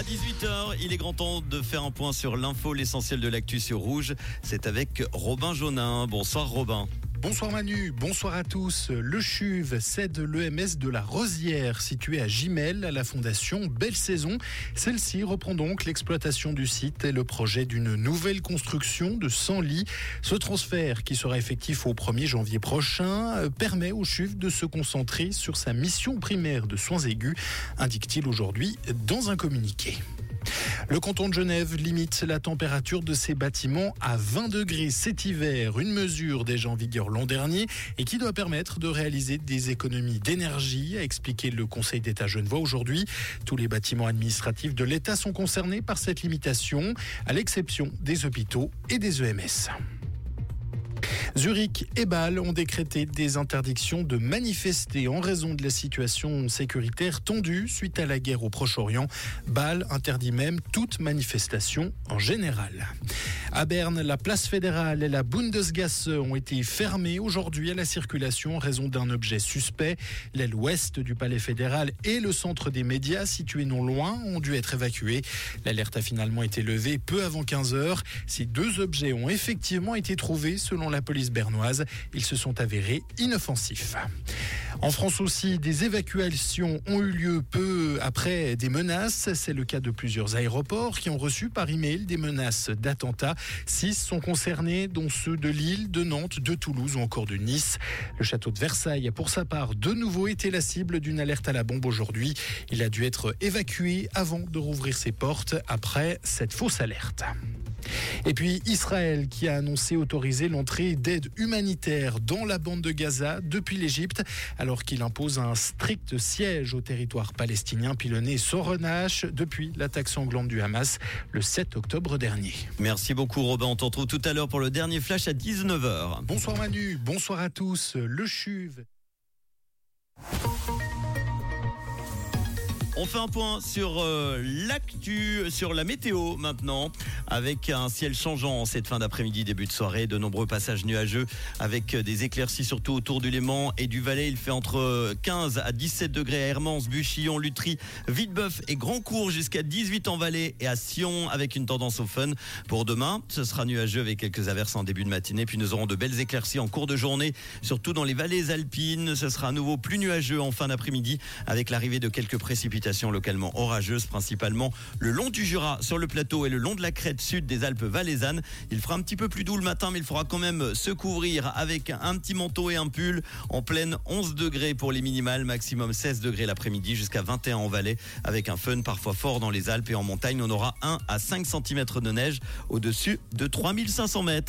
À 18h, il est grand temps de faire un point sur l'info, l'essentiel de l'actu sur Rouge. C'est avec Robin Jaunin. Bonsoir Robin. Bonsoir Manu, bonsoir à tous. Le CHUV cède l'EMS de la Rosière, située à Gimel, à la fondation Belle Saison. Celle-ci reprend donc l'exploitation du site et le projet d'une nouvelle construction de 100 lits. Ce transfert, qui sera effectif au 1er janvier prochain, permet au CHUV de se concentrer sur sa mission primaire de soins aigus, indique-t-il aujourd'hui dans un communiqué. Le canton de Genève limite la température de ses bâtiments à 20 degrés cet hiver, une mesure déjà en vigueur l'an dernier et qui doit permettre de réaliser des économies d'énergie, a expliqué le Conseil d'État genevois aujourd'hui. Tous les bâtiments administratifs de l'État sont concernés par cette limitation, à l'exception des hôpitaux et des EMS. Zurich et Bâle ont décrété des interdictions de manifester en raison de la situation sécuritaire tendue suite à la guerre au Proche-Orient. Bâle interdit même toute manifestation en général. À Berne, la place fédérale et la Bundesgasse ont été fermées aujourd'hui à la circulation en raison d'un objet suspect. L'aile ouest du palais fédéral et le centre des médias situé non loin ont dû être évacués. L'alerte a finalement été levée peu avant 15 heures. Ces deux objets ont effectivement été trouvés selon la police bernoise. Ils se sont avérés inoffensifs. En France aussi, des évacuations ont eu lieu peu après des menaces. C'est le cas de plusieurs aéroports qui ont reçu par email des menaces d'attentats. Six sont concernés, dont ceux de Lille, de Nantes, de Toulouse ou encore de Nice. Le château de Versailles a pour sa part de nouveau été la cible d'une alerte à la bombe aujourd'hui. Il a dû être évacué avant de rouvrir ses portes après cette fausse alerte. Et puis Israël qui a annoncé autoriser l'entrée d'aide humanitaire dans la bande de Gaza depuis l'Égypte, alors qu'il impose un strict siège au territoire palestinien pilonné Sorenache depuis l'attaque sanglante du Hamas le 7 octobre dernier. Merci beaucoup Robin, on te retrouve tout à l'heure pour le dernier flash à 19h. Bonsoir Manu, bonsoir à tous. Le CHUV. On fait un point sur euh, l'actu, sur la météo maintenant, avec un ciel changeant cette fin d'après-midi, début de soirée, de nombreux passages nuageux, avec des éclaircies surtout autour du Léman et du Valais. Il fait entre 15 à 17 degrés à Hermance, Buchillon, Lutry, Vitebeuf et Grandcourt, jusqu'à 18 en Valais et à Sion, avec une tendance au fun. Pour demain, ce sera nuageux avec quelques averses en début de matinée, puis nous aurons de belles éclaircies en cours de journée, surtout dans les vallées alpines. Ce sera à nouveau plus nuageux en fin d'après-midi, avec l'arrivée de quelques localement orageuses, principalement le long du Jura, sur le plateau et le long de la crête sud des Alpes valaisannes. Il fera un petit peu plus doux le matin, mais il faudra quand même se couvrir avec un petit manteau et un pull. En pleine 11 degrés pour les minimales, maximum 16 degrés l'après-midi, jusqu'à 21 en vallée, avec un fun parfois fort dans les Alpes et en montagne. On aura 1 à 5 cm de neige au-dessus de 3500 mètres.